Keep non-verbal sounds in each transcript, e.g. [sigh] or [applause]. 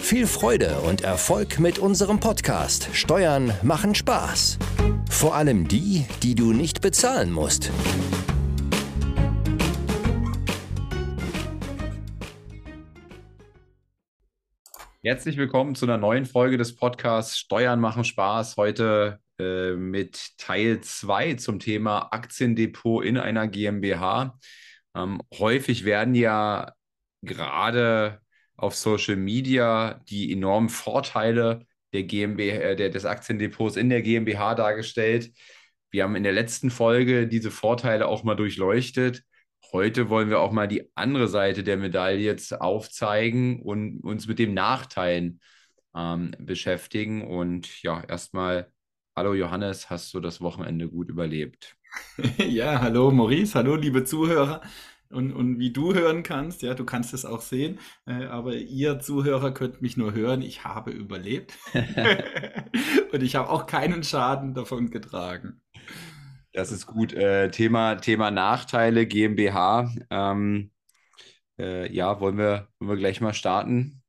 Viel Freude und Erfolg mit unserem Podcast Steuern machen Spaß. Vor allem die, die du nicht bezahlen musst. Herzlich willkommen zu einer neuen Folge des Podcasts Steuern machen Spaß. Heute äh, mit Teil 2 zum Thema Aktiendepot in einer GmbH. Ähm, häufig werden ja gerade auf Social Media die enormen Vorteile der GmbH, äh, der, des Aktiendepots in der GmbH dargestellt. Wir haben in der letzten Folge diese Vorteile auch mal durchleuchtet. Heute wollen wir auch mal die andere Seite der Medaille jetzt aufzeigen und uns mit den Nachteilen ähm, beschäftigen. Und ja, erstmal, hallo Johannes, hast du das Wochenende gut überlebt? [laughs] Ja, hallo Maurice, hallo liebe Zuhörer. Und, und wie du hören kannst, ja, du kannst es auch sehen, äh, aber ihr Zuhörer könnt mich nur hören, ich habe überlebt. [laughs] [laughs] und ich habe auch keinen Schaden davon getragen. Das ist gut. Äh, Thema, Thema Nachteile GmbH. Ähm, äh, ja, wollen wir, wollen wir gleich mal starten?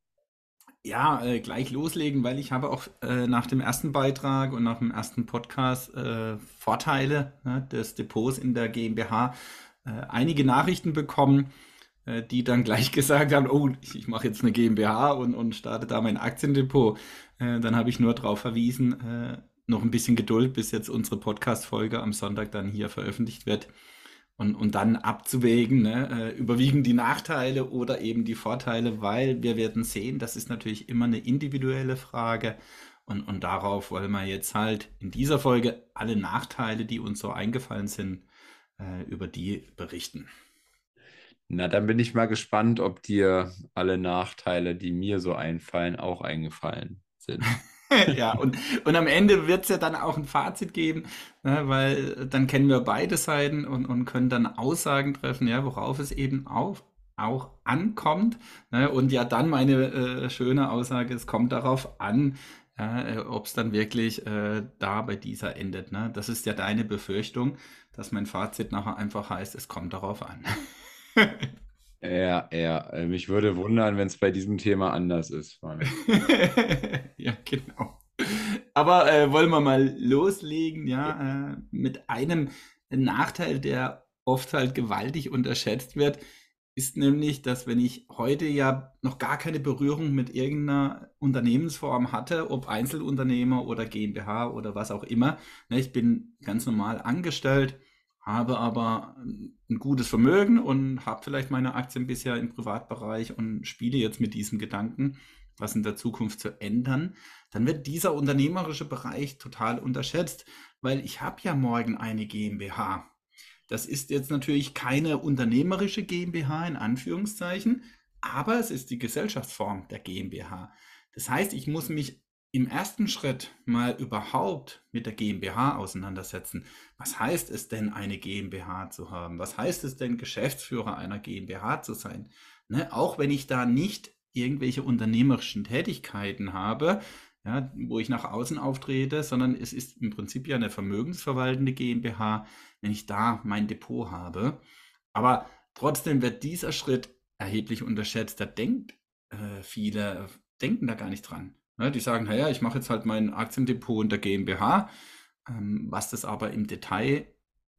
Ja, äh, gleich loslegen, weil ich habe auch äh, nach dem ersten Beitrag und nach dem ersten Podcast äh, Vorteile ne, des Depots in der GmbH einige Nachrichten bekommen, äh, die dann gleich [laughs] gesagt haben, oh, ich, ich mache jetzt eine GmbH und, und starte da mein Aktiendepot. Äh, dann habe ich nur darauf verwiesen, noch ein bisschen Geduld, bis jetzt unsere Podcast-Folge am Sonntag dann hier veröffentlicht wird. Und, und dann abzuwägen, ne, überwiegen die Nachteile oder eben die Vorteile, weil wir werden sehen, das ist natürlich immer eine individuelle Frage. Und, und darauf wollen wir jetzt halt in dieser Folge alle Nachteile, die uns so eingefallen sind, äh, über die berichten. Na, dann bin ich mal gespannt, ob dir alle Nachteile, die mir so einfallen, auch eingefallen sind. [laughs] ja, und, und am Ende wird es ja dann auch ein Fazit geben, ne, weil dann kennen wir beide Seiten und, und können dann Aussagen treffen, ja, worauf es eben auf, auch ankommt. Ne, und ja, dann meine äh, schöne Aussage, es kommt darauf an, ja, äh, ob es dann wirklich äh, da bei dieser endet. Ne? Das ist ja deine Befürchtung dass mein Fazit nachher einfach heißt, es kommt darauf an. [laughs] ja, ja. Äh, mich würde wundern, wenn es bei diesem Thema anders ist. [laughs] ja, genau. Aber äh, wollen wir mal loslegen, ja, äh, mit einem Nachteil, der oft halt gewaltig unterschätzt wird, ist nämlich, dass wenn ich heute ja noch gar keine Berührung mit irgendeiner Unternehmensform hatte, ob Einzelunternehmer oder GmbH oder was auch immer, ne, ich bin ganz normal angestellt, habe aber ein gutes Vermögen und habe vielleicht meine Aktien bisher im Privatbereich und spiele jetzt mit diesem Gedanken, was in der Zukunft zu ändern, dann wird dieser unternehmerische Bereich total unterschätzt, weil ich habe ja morgen eine GmbH. Das ist jetzt natürlich keine unternehmerische GmbH in Anführungszeichen, aber es ist die Gesellschaftsform der GmbH. Das heißt, ich muss mich im ersten Schritt mal überhaupt mit der GmbH auseinandersetzen. Was heißt es denn, eine GmbH zu haben? Was heißt es denn, Geschäftsführer einer GmbH zu sein? Ne? Auch wenn ich da nicht irgendwelche unternehmerischen Tätigkeiten habe, ja, wo ich nach außen auftrete, sondern es ist im Prinzip ja eine vermögensverwaltende GmbH, wenn ich da mein Depot habe. Aber trotzdem wird dieser Schritt erheblich unterschätzt. Da denkt äh, viele, denken da gar nicht dran. Ne, die sagen, naja, ich mache jetzt halt mein Aktiendepot unter GmbH. Ähm, was das aber im Detail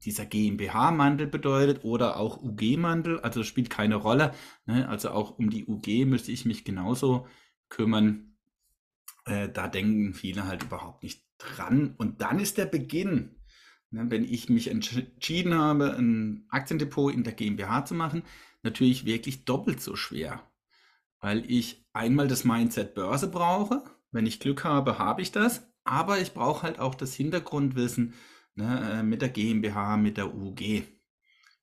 dieser GmbH-Mandel bedeutet oder auch UG-Mandel, also spielt keine Rolle. Ne? Also auch um die UG müsste ich mich genauso kümmern äh, da denken viele halt überhaupt nicht dran. Und dann ist der Beginn, wenn ich mich entschieden habe, ein Aktiendepot in der GmbH zu machen, natürlich wirklich doppelt so schwer. Weil ich einmal das Mindset Börse brauche. Wenn ich Glück habe, habe ich das. Aber ich brauche halt auch das Hintergrundwissen ne, äh, mit der GmbH, mit der UG.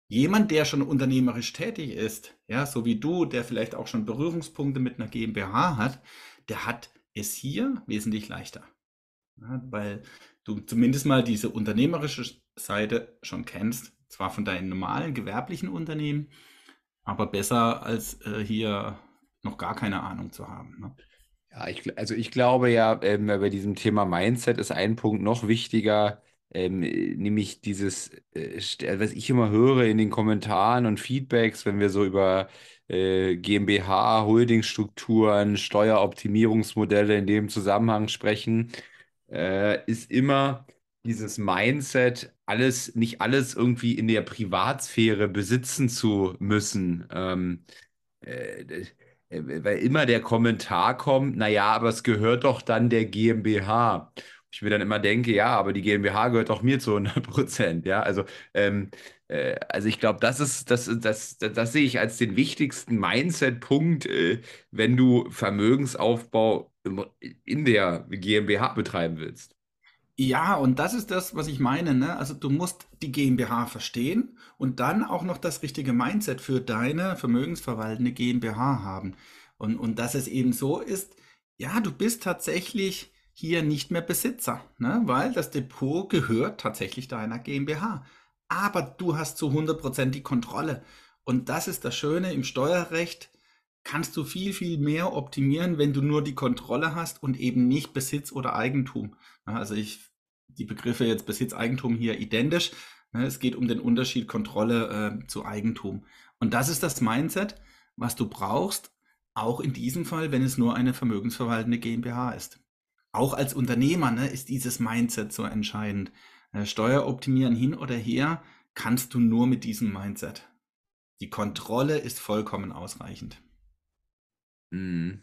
Jemand, der schon unternehmerisch tätig ist, ja, so wie du, der vielleicht auch schon Berührungspunkte mit einer GmbH hat, der hat ist hier wesentlich leichter. Ja, weil du zumindest mal diese unternehmerische Seite schon kennst, zwar von deinen normalen gewerblichen Unternehmen, aber besser als äh, hier noch gar keine Ahnung zu haben. Ne? Ja, ich, also ich glaube ja, ähm, bei diesem Thema Mindset ist ein Punkt noch wichtiger, ähm, nämlich dieses, äh, was ich immer höre in den Kommentaren und Feedbacks, wenn wir so über äh, GmbH, Holdingstrukturen, Steueroptimierungsmodelle in dem Zusammenhang sprechen, äh, ist immer dieses Mindset, alles, nicht alles irgendwie in der Privatsphäre besitzen zu müssen. Ähm, äh, äh, weil immer der Kommentar kommt, naja, aber es gehört doch dann der GmbH. Ich mir dann immer denke, ja, aber die GmbH gehört doch mir zu 100 Prozent, ja, also, ähm, äh, also ich glaube, das ist, das, das, das, das, sehe ich als den wichtigsten Mindset-Punkt, äh, wenn du Vermögensaufbau in der GmbH betreiben willst. Ja, und das ist das, was ich meine. Ne? Also du musst die GmbH verstehen und dann auch noch das richtige Mindset für deine vermögensverwaltende GmbH haben. Und, und dass es eben so ist, ja, du bist tatsächlich hier nicht mehr Besitzer, ne? weil das Depot gehört tatsächlich deiner GmbH. Aber du hast zu 100% die Kontrolle. Und das ist das Schöne im Steuerrecht kannst du viel, viel mehr optimieren, wenn du nur die Kontrolle hast und eben nicht Besitz oder Eigentum. Also ich, die Begriffe jetzt Besitz, Eigentum hier identisch. Es geht um den Unterschied Kontrolle äh, zu Eigentum. Und das ist das Mindset, was du brauchst, auch in diesem Fall, wenn es nur eine vermögensverwaltende GmbH ist. Auch als Unternehmer ne, ist dieses Mindset so entscheidend. Äh, Steuer optimieren hin oder her kannst du nur mit diesem Mindset. Die Kontrolle ist vollkommen ausreichend. Mhm.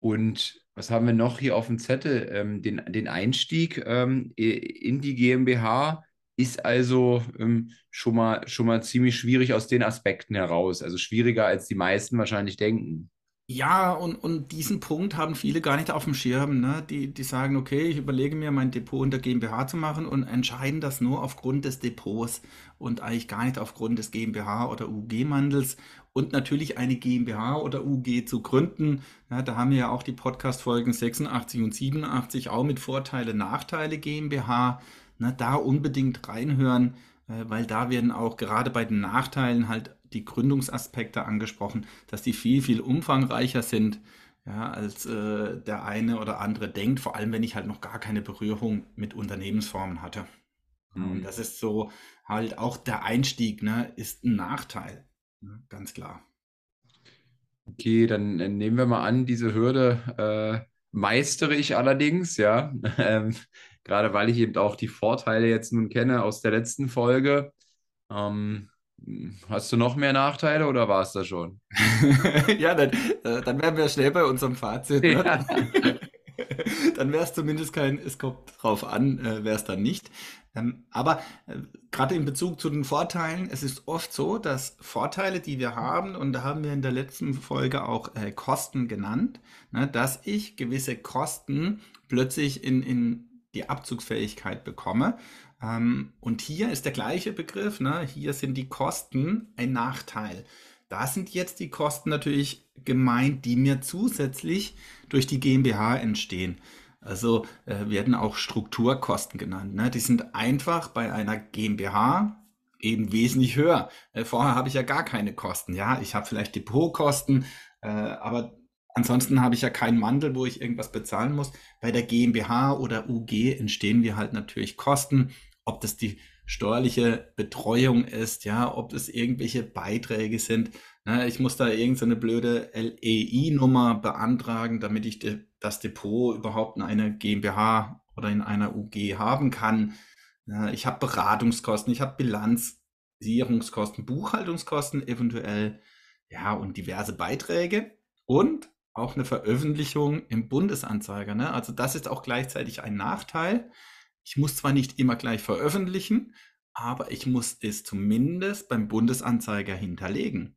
Und was haben wir noch hier auf dem Zettel? Ähm, den, den Einstieg ähm, in die GmbH ist also ähm, schon mal, schon mal ziemlich schwierig aus den Aspekten heraus. Also schwieriger, als die meisten wahrscheinlich denken. Ja, und, und diesen Punkt haben viele gar nicht auf dem Schirm. Ne? Die, die sagen, okay, ich überlege mir, mein Depot in der GmbH zu machen und entscheiden das nur aufgrund des Depots und eigentlich gar nicht aufgrund des GmbH- oder UG-Mandels und natürlich eine GmbH oder UG zu gründen. Ja, da haben wir ja auch die Podcast-Folgen 86 und 87 auch mit Vorteile, Nachteile GmbH. Ne, da unbedingt reinhören, äh, weil da werden auch gerade bei den Nachteilen halt die Gründungsaspekte angesprochen, dass die viel, viel umfangreicher sind, ja, als äh, der eine oder andere denkt, vor allem wenn ich halt noch gar keine Berührung mit Unternehmensformen hatte. Mhm. Und das ist so halt auch der Einstieg, ne, ist ein Nachteil, ne, ganz klar. Okay, dann nehmen wir mal an, diese Hürde äh, meistere ich allerdings, ja. [laughs] Ähm, gerade weil ich eben auch die Vorteile jetzt nun kenne aus der letzten Folge. Ähm, Hast du noch mehr Nachteile oder war es das schon? [laughs] ja, dann, äh, dann wären wir schnell bei unserem Fazit. Ne? Ja. [laughs] dann wäre es zumindest kein, es kommt drauf an, äh, wäre es dann nicht. Ähm, aber äh, gerade in Bezug zu den Vorteilen, es ist oft so, dass Vorteile, die wir haben, und da haben wir in der letzten Folge auch Kosten genannt, ne, dass ich gewisse Kosten plötzlich in, in die Abzugsfähigkeit bekomme. Ähm, und hier ist der gleiche Begriff. Ne? Hier sind die Kosten ein Nachteil. Da sind jetzt die Kosten natürlich gemeint, die mir zusätzlich durch die GmbH entstehen. Also äh, werden auch Strukturkosten genannt. Ne? Die sind einfach bei einer GmbH eben wesentlich höher. Äh, vorher habe ich ja gar keine Kosten. Ja, ich habe vielleicht Depotkosten, äh, aber Ansonsten habe ich ja keinen Mandel, wo ich irgendwas bezahlen muss. Bei der GmbH oder UG entstehen wir halt natürlich Kosten, ob das die steuerliche Betreuung ist, ja, ob es irgendwelche Beiträge sind. Ne, ich muss da irgendeine blöde LEI-Nummer beantragen, damit ich de das Depot überhaupt in einer GmbH oder in einer UG haben kann. Ja, ich habe Beratungskosten, ich habe Bilanzierungskosten, Buchhaltungskosten eventuell, ja, und diverse Beiträge. Und auch eine Veröffentlichung im Bundesanzeiger. Ne? Also das ist auch gleichzeitig ein Nachteil. Ich muss zwar nicht immer gleich veröffentlichen, aber ich muss es zumindest beim Bundesanzeiger hinterlegen.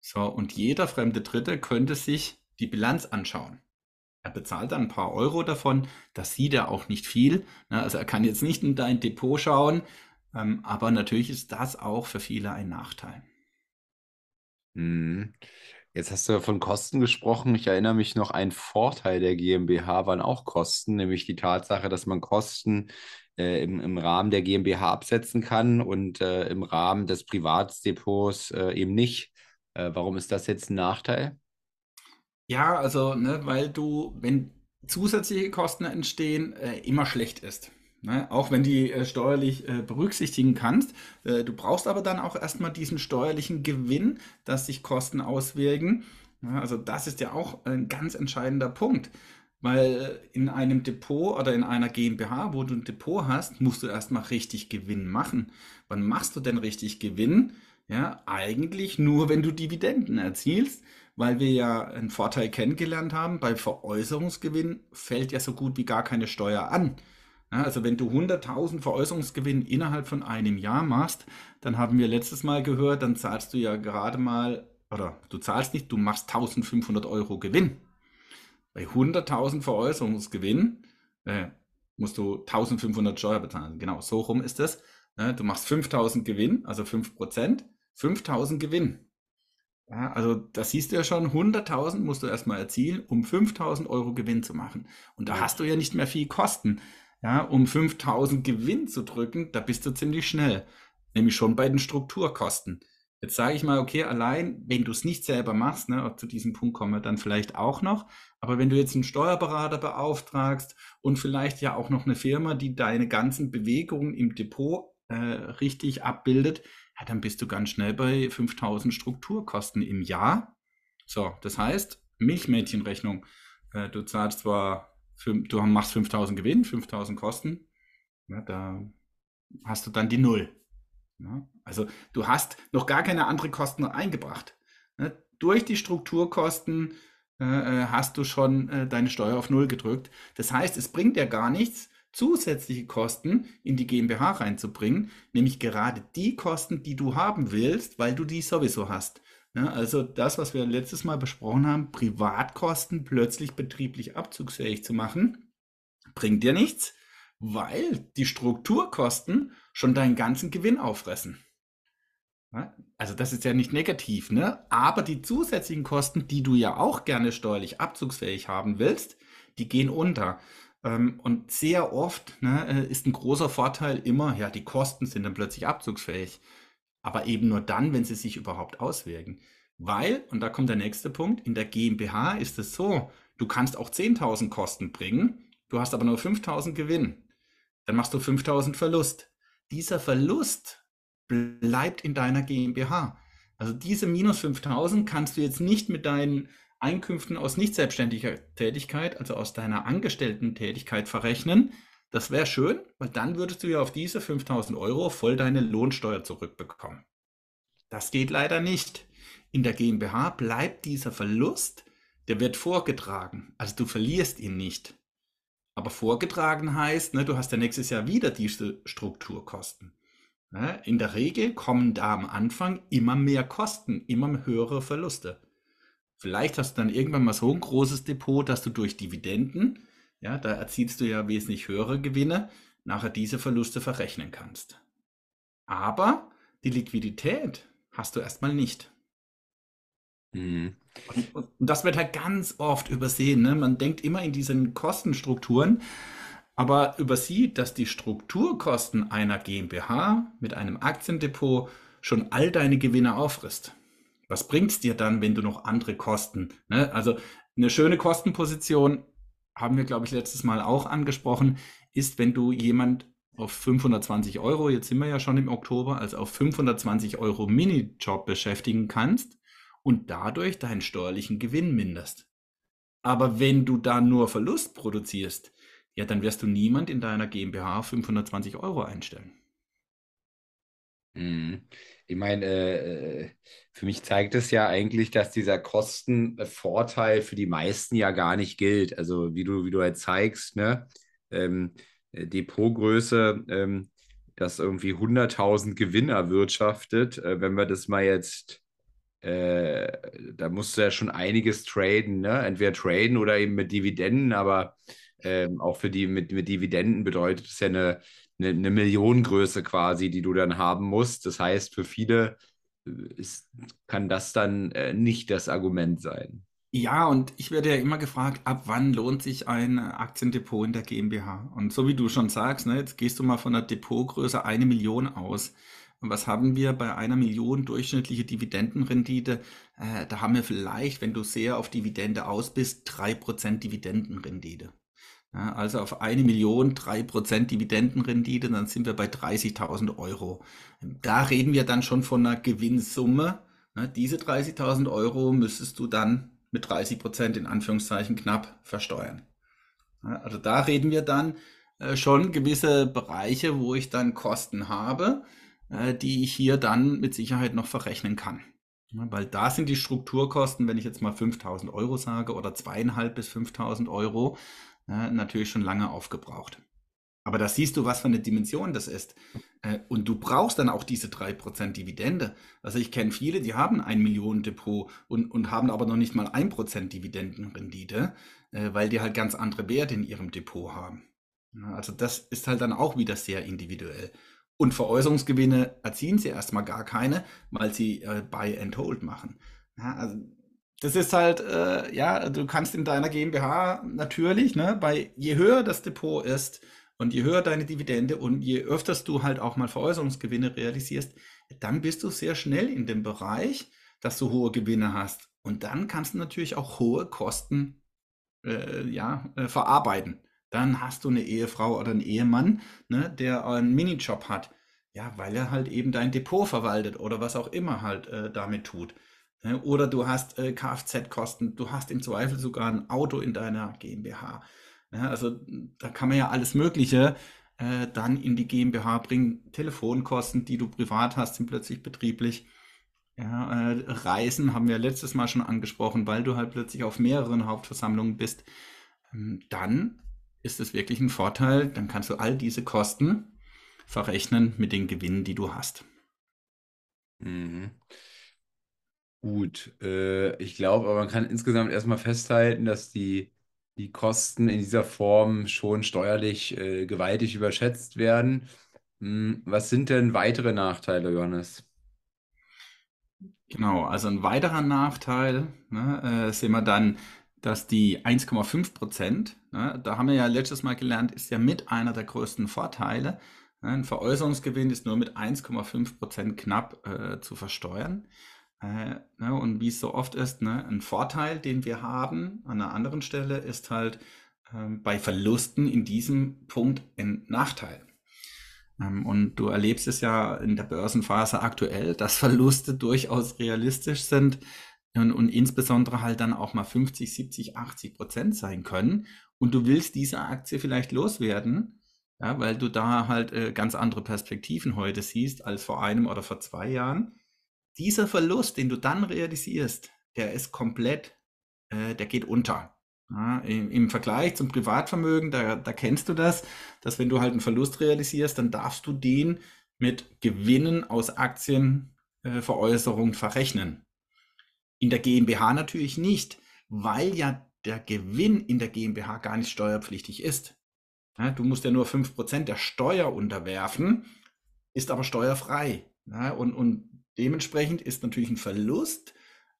So, und jeder fremde Dritte könnte sich die Bilanz anschauen. Er bezahlt dann ein paar Euro davon, das sieht er auch nicht viel. Ne? Also er kann jetzt nicht in dein Depot schauen, ähm, aber natürlich ist das auch für viele ein Nachteil. Hm. Jetzt hast du von Kosten gesprochen. Ich erinnere mich noch, ein Vorteil der GmbH waren auch Kosten, nämlich die Tatsache, dass man Kosten äh, im, im Rahmen der GmbH absetzen kann und äh, im Rahmen des Privatdepots äh, eben nicht. Äh, warum ist das jetzt ein Nachteil? Ja, also, ne, weil du, wenn zusätzliche Kosten entstehen, äh, immer schlecht ist. Ne? Auch wenn die äh, steuerlich äh, berücksichtigen kannst. Äh, du brauchst aber dann auch erstmal diesen steuerlichen Gewinn, dass sich Kosten auswirken. Ja, also das ist ja auch ein ganz entscheidender Punkt. Weil in einem Depot oder in einer GmbH, wo du ein Depot hast, musst du erstmal richtig Gewinn machen. Wann machst du denn richtig Gewinn? Ja, eigentlich nur, wenn du Dividenden erzielst, weil wir ja einen Vorteil kennengelernt haben. Bei Veräußerungsgewinn fällt ja so gut wie gar keine Steuer an. Also wenn du 100.000 Veräußerungsgewinn innerhalb von einem Jahr machst, dann haben wir letztes Mal gehört, dann zahlst du ja gerade mal, oder du zahlst nicht, du machst 1.500 Euro Gewinn. Bei 100.000 Veräußerungsgewinn äh, musst du 1.500 Steuer bezahlen. Genau, so rum ist es. Ja, du machst 5.000 Gewinn, also 5%, 5.000 Gewinn. Ja, also das siehst du ja schon, 100.000 musst du erstmal erzielen, um 5.000 Euro Gewinn zu machen. Und da hast du ja nicht mehr viel Kosten. Ja, um 5.000 Gewinn zu drücken, da bist du ziemlich schnell. Nämlich schon bei den Strukturkosten. Jetzt sage ich mal, okay, allein, wenn du es nicht selber machst, ne, zu diesem Punkt kommen wir dann vielleicht auch noch, aber wenn du jetzt einen Steuerberater beauftragst und vielleicht ja auch noch eine Firma, die deine ganzen Bewegungen im Depot äh, richtig abbildet, ja, dann bist du ganz schnell bei 5000 Strukturkosten im Jahr. So, das heißt, Milchmädchenrechnung. Äh, du zahlst zwar du machst 5000 Gewinn, 5000 Kosten, ja, da hast du dann die Null. Ja, also du hast noch gar keine anderen Kosten eingebracht. Ja, durch die Strukturkosten äh, äh, hast du schon äh, deine Steuer auf Null gedrückt. Das heißt, es bringt ja gar nichts, zusätzliche Kosten in die GmbH reinzubringen, nämlich gerade die Kosten, die du haben willst, weil du die sowieso hast. Ja, also das, was wir letztes Mal besprochen haben, Privatkosten plötzlich betrieblich abzugsfähig zu machen, bringt dir nichts, weil die Strukturkosten schon deinen ganzen Gewinn auffressen. Also das ist ja nicht negativ, ne? Aber die zusätzlichen Kosten, die du ja auch gerne steuerlich abzugsfähig haben willst, die gehen unter. Ähm, und sehr oft ne, äh, ist ein großer Vorteil immer, ja, die Kosten sind dann plötzlich abzugsfähig. Aber eben nur dann, wenn sie sich überhaupt auswirken. Weil, und da kommt der nächste Punkt, in der GmbH ist es so, du kannst auch 10.000 Kosten bringen, du hast aber nur 5.000 Gewinn. Dann machst du 5.000 Verlust. Dieser Verlust bleibt in deiner GmbH. Also diese minus 5.000 kannst du jetzt nicht mit deinen Einkünften aus nicht selbstständiger Tätigkeit, also aus deiner Angestellten-Tätigkeit verrechnen, das wäre schön, weil dann würdest du ja auf diese 5000 Euro voll deine Lohnsteuer zurückbekommen. Das geht leider nicht. In der GmbH bleibt dieser Verlust, der wird vorgetragen. Also du verlierst ihn nicht. Aber vorgetragen heißt, ne, du hast ja nächstes Jahr wieder diese Strukturkosten. Ne? In der Regel kommen da am Anfang immer mehr Kosten, immer höhere Verluste. Vielleicht hast du dann irgendwann mal so ein großes Depot, dass du durch Dividenden ja, da erzielst du ja wesentlich höhere Gewinne, nachher diese Verluste verrechnen kannst. Aber die Liquidität hast du erstmal nicht. Mhm. Und, und, das wird halt ganz oft übersehen. Ne? Man denkt immer in diesen Kostenstrukturen, aber übersieht, dass die Strukturkosten einer GmbH mit einem Aktiendepot schon all deine Gewinne auffrisst. Was bringt es dir dann, wenn du noch andere Kosten? Ne? Also eine schöne Kostenposition haben wir, glaube ich, letztes Mal auch angesprochen, ist, wenn du jemand auf 520 Euro, jetzt sind wir ja schon im Oktober, also auf 520 Euro Minijob beschäftigen kannst und dadurch deinen steuerlichen Gewinn minderst. Aber wenn du da nur Verlust produzierst, ja, dann wirst du niemand in deiner GmbH 520 Euro einstellen. Mhm. Ich meine, äh, äh, für mich zeigt es ja eigentlich, dass dieser Kostenvorteil für die meisten ja gar nicht gilt. Also wie du, wie du halt zeigst, ne? Ähm, äh, Depotgröße, ähm, das irgendwie 100.000 Gewinn erwirtschaftet. Äh, wenn wir das mal jetzt, äh, da musst du ja schon einiges traden, ne? Entweder traden oder eben mit Dividenden, aber ähm, auch für die mit, mit Dividenden bedeutet es ja eine eine, eine Millionengröße quasi, die du dann haben musst. Das heißt, für viele ist, kann das dann äh, nicht das Argument sein. Ja, und ich werde ja immer gefragt, ab wann lohnt sich ein Aktiendepot in der GmbH? Und so wie du schon sagst, ne, jetzt gehst du mal von der Depotgröße eine Million aus. Und was haben wir bei einer Million durchschnittliche Dividendenrendite? Äh, da haben wir vielleicht, wenn du sehr auf Dividende aus bist, drei Prozent Dividendenrendite. Ja, also auf eine Million, drei Prozent Dividendenrendite, dann sind wir bei 30.000 Euro. Da reden wir dann schon von einer Gewinnsumme. Ja, diese 30.000 Euro müsstest du dann mit 30 Prozent in Anführungszeichen knapp versteuern. Ja, also da reden wir dann äh, schon gewisse Bereiche, wo ich dann Kosten habe, äh, die ich hier dann mit Sicherheit noch verrechnen kann. weil da sind die Strukturkosten, wenn ich jetzt mal 5000 Euro sage oder zweieinhalb bis 5000 Euro, natürlich schon lange aufgebraucht. Aber da siehst du, was für eine Dimension das ist. Äh, und du brauchst dann auch diese 3% Dividende. Also ich kenne viele, die haben ein Millionendepot und, und haben aber noch nicht mal 1% Dividendenrendite, äh, weil die halt ganz andere Werte in ihrem Depot haben. Also das ist halt dann auch wieder sehr individuell. Und Veräußerungsgewinne erzielen sie erstmal gar keine, weil sie äh, Buy and Hold machen. Also das ist halt, äh, ja, du kannst in deiner GmbH natürlich, ne, bei je höher das Depot ist und je höher deine Dividende und je öfters du halt auch mal Veräußerungsgewinne realisierst, dann bist du sehr schnell in dem Bereich, dass du hohe Gewinne hast. Und dann kannst du natürlich auch hohe Kosten äh, ja, äh, verarbeiten. Dann hast du eine Ehefrau oder einen Ehemann, ne, der einen Minijob hat. Ja, weil er halt eben dein Depot verwaltet oder was auch immer halt äh, damit tut. Oder du hast äh, Kfz-Kosten, du hast im Zweifel sogar ein Auto in deiner GmbH. Ja, also da kann man ja alles Mögliche äh, dann in die GmbH bringen. Telefonkosten, die du privat hast, sind plötzlich betrieblich. Ja, äh, Reisen haben wir letztes Mal schon angesprochen, weil du halt plötzlich auf mehreren Hauptversammlungen bist. Ähm, dann ist es wirklich ein Vorteil, dann kannst du all diese Kosten verrechnen mit den Gewinnen, die du hast. Mhm. Gut, äh, ich glaube, aber man kann insgesamt erstmal festhalten, dass die, die Kosten in dieser Form schon steuerlich äh, gewaltig überschätzt werden. Hm, was sind denn weitere Nachteile, Johannes? Genau, also ein weiterer Nachteil ne, äh, sehen wir dann, dass die 1,5 Prozent, ne, da haben wir ja letztes Mal gelernt, ist ja mit einer der größten Vorteile. Ne, ein Veräußerungsgewinn ist nur mit 1,5 Prozent knapp äh, zu versteuern. Äh, ne, und wie es so oft ist, ne, ein Vorteil, den wir haben an einer anderen Stelle, ist halt ähm, bei Verlusten in diesem Punkt ein Nachteil. Ähm, und du erlebst es ja in der Börsenphase aktuell, dass Verluste durchaus realistisch sind und, und insbesondere halt dann auch mal 50, 70, 80 Prozent sein können. Und du willst diese Aktie vielleicht loswerden, ja, weil du da halt äh, ganz andere Perspektiven heute siehst als vor einem oder vor zwei Jahren dieser Verlust, den du dann realisierst, der ist komplett, äh, der geht unter. Ja, im, im, Vergleich zum Privatvermögen, da, da kennst du das, dass wenn du halt einen Verlust realisierst, dann darfst du den mit Gewinnen aus Aktienveräußerung äh, verrechnen. In der GmbH natürlich nicht, weil ja der Gewinn in der GmbH gar nicht steuerpflichtig ist. Ja, du musst ja nur 5% der Steuer unterwerfen, ist aber steuerfrei. Ja, und, und Dementsprechend ist natürlich ein Verlust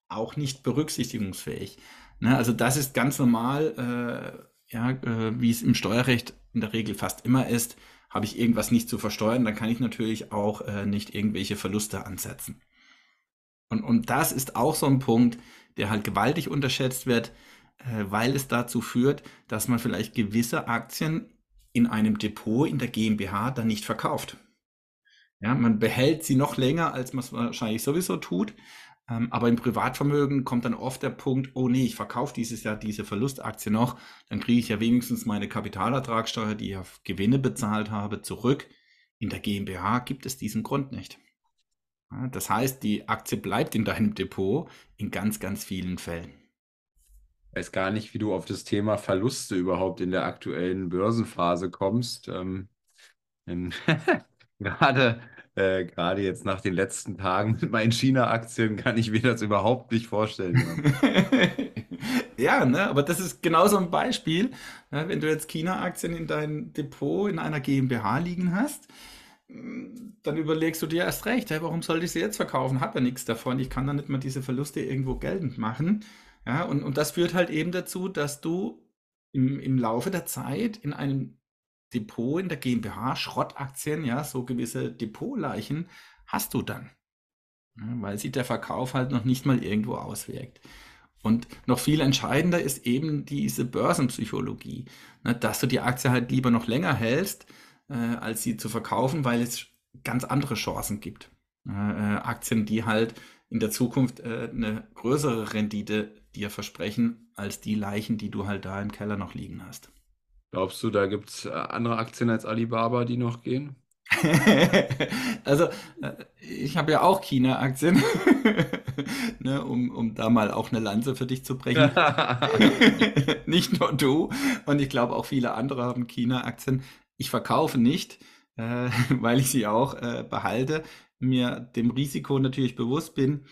auch nicht berücksichtigungsfähig. Ne? Also das ist ganz normal, äh, ja, äh, wie es im Steuerrecht in der Regel fast immer ist. Habe ich irgendwas nicht zu versteuern, dann kann ich natürlich auch äh, nicht irgendwelche Verluste ansetzen. Und, und das ist auch so ein Punkt, der halt gewaltig unterschätzt wird, äh, weil es dazu führt, dass man vielleicht gewisse Aktien in einem Depot in der GmbH dann nicht verkauft. Ja, man behält sie noch länger, als man es wahrscheinlich sowieso tut. Ähm, aber im Privatvermögen kommt dann oft der Punkt, oh nee, ich verkaufe dieses Jahr diese Verlustaktie noch, dann kriege ich ja wenigstens meine Kapitalertragssteuer, die ich auf Gewinne bezahlt habe, zurück. In der GmbH gibt es diesen Grund nicht. Ja, das heißt, die Aktie bleibt in deinem Depot in ganz, ganz vielen Fällen. Ich weiß gar nicht, wie du auf das Thema Verluste überhaupt in der aktuellen Börsenphase kommst. Ähm, [laughs] Gerade, äh, gerade jetzt nach den letzten Tagen mit meinen China-Aktien kann ich mir das überhaupt nicht vorstellen. [laughs] ja, ne, aber das ist genauso ein Beispiel. Ja, wenn du jetzt China-Aktien in deinem Depot in einer GmbH liegen hast, dann überlegst du dir erst recht, hey, warum sollte ich sie jetzt verkaufen? Hab ja nichts davon. Ich kann dann nicht mal diese Verluste irgendwo geltend machen. Ja, und, und das führt halt eben dazu, dass du im, im Laufe der Zeit in einem Depot in der GmbH, Schrottaktien, ja, so gewisse Depotleichen hast du dann. Ja, weil sich der Verkauf halt noch nicht mal irgendwo auswirkt. Und noch viel entscheidender ist eben diese Börsenpsychologie, ne, dass du die Aktie halt lieber noch länger hältst, äh, als sie zu verkaufen, weil es ganz andere Chancen gibt. Äh, äh, Aktien, die halt in der Zukunft äh, eine größere Rendite dir versprechen, als die Leichen, die du halt da im Keller noch liegen hast. Glaubst du, da gibt es äh, andere Aktien als Alibaba, die noch gehen? [laughs] also, äh, ich habe ja auch China-Aktien, [laughs] ne, um, um da mal auch eine Lanze für dich zu brechen. [laughs] nicht nur du. Und ich glaube, auch viele andere haben China-Aktien. Ich verkaufe nicht, äh, weil ich sie auch äh, behalte, mir dem Risiko natürlich bewusst bin.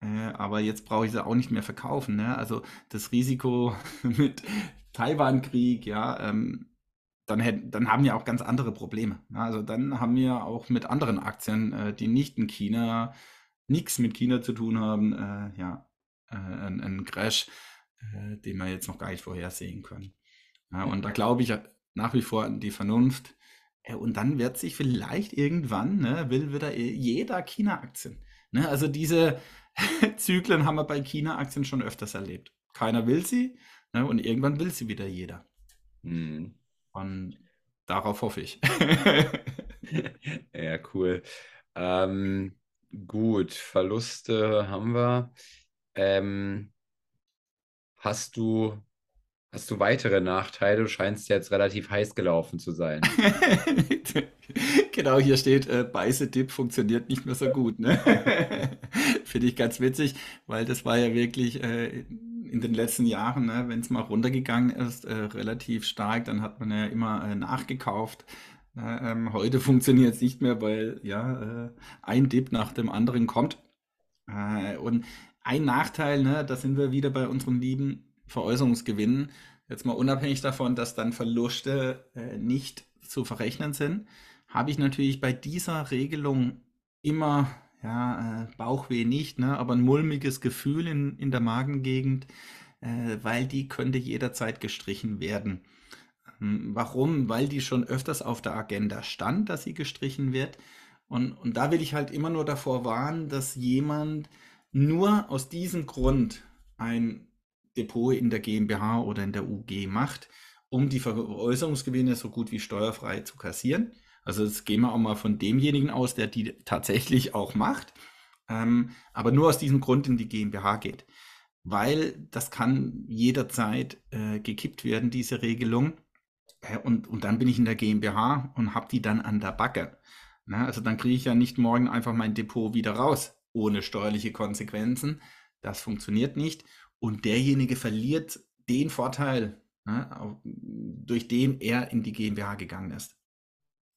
Äh, aber jetzt brauche ich sie auch nicht mehr verkaufen. Ne? Also das Risiko mit Taiwan-Krieg, ja, ähm, dann, hätten, dann haben wir auch ganz andere Probleme. Ne? Also dann haben wir auch mit anderen Aktien, äh, die nicht in China, nichts mit China zu tun haben, äh, ja, äh, einen Crash, äh, den wir jetzt noch gar nicht vorhersehen können. Ja, und da glaube ich nach wie vor an die Vernunft. Ja, und dann wird sich vielleicht irgendwann, ne, will wieder jeder China-Aktien. Ne? Also diese [laughs] Zyklen haben wir bei China-Aktien schon öfters erlebt. Keiner will sie ne? und irgendwann will sie wieder jeder. Mhm. Und darauf hoffe ich. [laughs] ja, cool. Ähm, gut, Verluste haben wir. Ähm, hast du Hast du weitere Nachteile? Du scheinst jetzt relativ heiß gelaufen zu sein. [laughs] genau, hier steht, äh, Beiße-Dip funktioniert nicht mehr so gut. Ne? [laughs] Finde ich ganz witzig, weil das war ja wirklich äh, in den letzten Jahren, ne, wenn es mal runtergegangen ist, äh, relativ stark, dann hat man ja immer äh, nachgekauft. Ähm, heute [laughs] funktioniert es nicht mehr, weil ja äh, ein Dip nach dem anderen kommt. Äh, und ein Nachteil, ne, da sind wir wieder bei unseren lieben Veräußerungsgewinnen, jetzt mal unabhängig davon, dass dann Verluste äh, nicht zu verrechnen sind, habe ich natürlich bei dieser Regelung immer ja, äh, Bauchweh nicht, ne, aber ein mulmiges Gefühl in, in der Magengegend, äh, weil die könnte jederzeit gestrichen werden. Ähm, warum? Weil die schon öfters auf der Agenda stand, dass sie gestrichen wird. Und, und da will ich halt immer nur davor warnen, dass jemand nur aus diesem Grund ein Depot in der GmbH oder in der UG macht, um die Veräußerungsgewinne so gut wie steuerfrei zu kassieren. Also jetzt gehen wir auch mal von demjenigen aus, der die tatsächlich auch macht, ähm, aber nur aus diesem Grund in die GmbH geht. Weil das kann jederzeit äh, gekippt werden, diese Regelung. Äh, und, und dann bin ich in der GmbH und habe die dann an der Backe. Na, also dann kriege ich ja nicht morgen einfach mein Depot wieder raus, ohne steuerliche Konsequenzen. Das funktioniert nicht und derjenige verliert den Vorteil, ne, durch den er in die GmbH gegangen ist.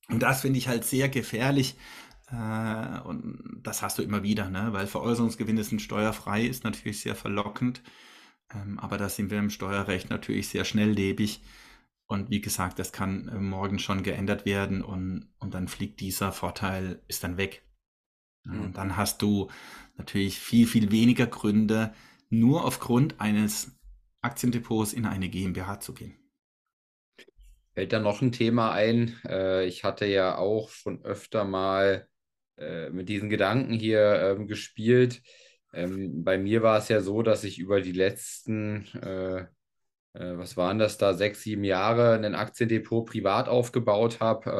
Und das finde ich halt sehr gefährlich. Äh, und das hast du immer wieder, ne? weil Veräußerungsgewinne sind steuerfrei, ist natürlich sehr verlockend. Ähm, aber da sind wir im Steuerrecht natürlich sehr schnelllebig. Und wie gesagt, das kann äh, morgen schon geändert werden und, und dann fliegt dieser Vorteil, ist dann weg. Mhm. Und dann hast du natürlich viel, viel weniger Gründe, nur aufgrund eines Aktiendepots in eine GmbH zu gehen. Fällt da noch ein Thema ein? Äh, ich hatte ja auch schon öfter mal äh, mit diesen Gedanken hier ähm, gespielt. Ähm, bei mir war es ja so, dass ich über die letzten, äh, was waren das da, sechs, sieben Jahre ein Aktiendepot privat aufgebaut habe.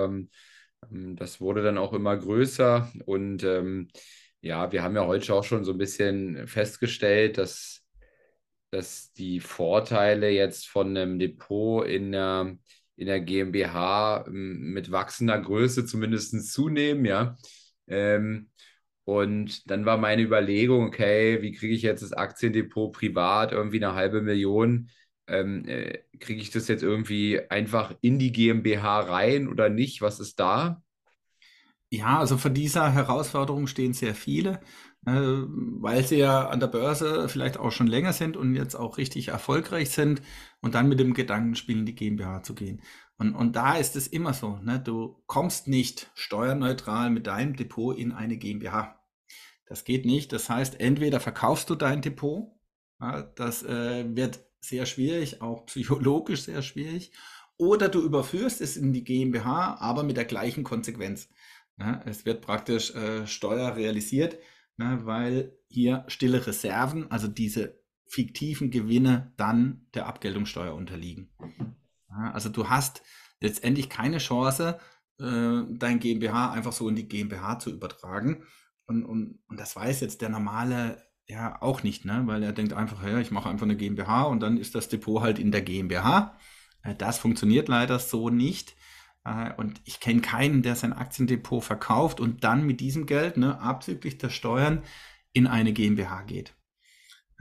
Ähm, das wurde dann auch immer größer und ja, wir haben ja heute auch schon so ein bisschen festgestellt, dass, dass die Vorteile jetzt von einem Depot in der, in der GmbH ähm, mit wachsender Größe zumindest zunehmen, ja. Ähm, und dann war meine Überlegung, okay, wie kriege ich jetzt das Aktiendepot privat, irgendwie eine halbe Million? Ähm, äh, kriege ich das jetzt irgendwie einfach in die GmbH rein oder nicht? Was ist da? Ja, also vor dieser Herausforderung stehen sehr viele. Äh, weil sie ja an der Börse vielleicht auch schon länger sind und jetzt auch richtig erfolgreich sind und dann mit dem Gedanken spielen, die GmbH zu gehen. Und, und da ist es immer so, ne? du kommst nicht steuerneutral mit deinem Depot in eine GmbH. Das geht nicht. Das heißt, entweder verkaufst du dein Depot, ja, das äh, wird sehr schwierig, auch psychologisch sehr schwierig, oder du überführst es in die GmbH, aber mit der gleichen Konsequenz. Ja, es wird praktisch äh, Steuer realisiert, ne, weil hier stille Reserven, also diese fiktiven Gewinne, dann der Abgeltungssteuer unterliegen. Ja, also du hast letztendlich keine Chance, äh, dein GmbH einfach so in die GmbH zu übertragen. Und, und, und das weiß jetzt der normale ja auch nicht, ne? weil er denkt einfach, ja, ich mache einfach eine GmbH und dann ist das Depot halt in der GmbH. Äh, das funktioniert leider so nicht. Und ich kenne keinen, der sein Aktiendepot verkauft und dann mit diesem Geld, ne, abzüglich der Steuern, in eine GmbH geht.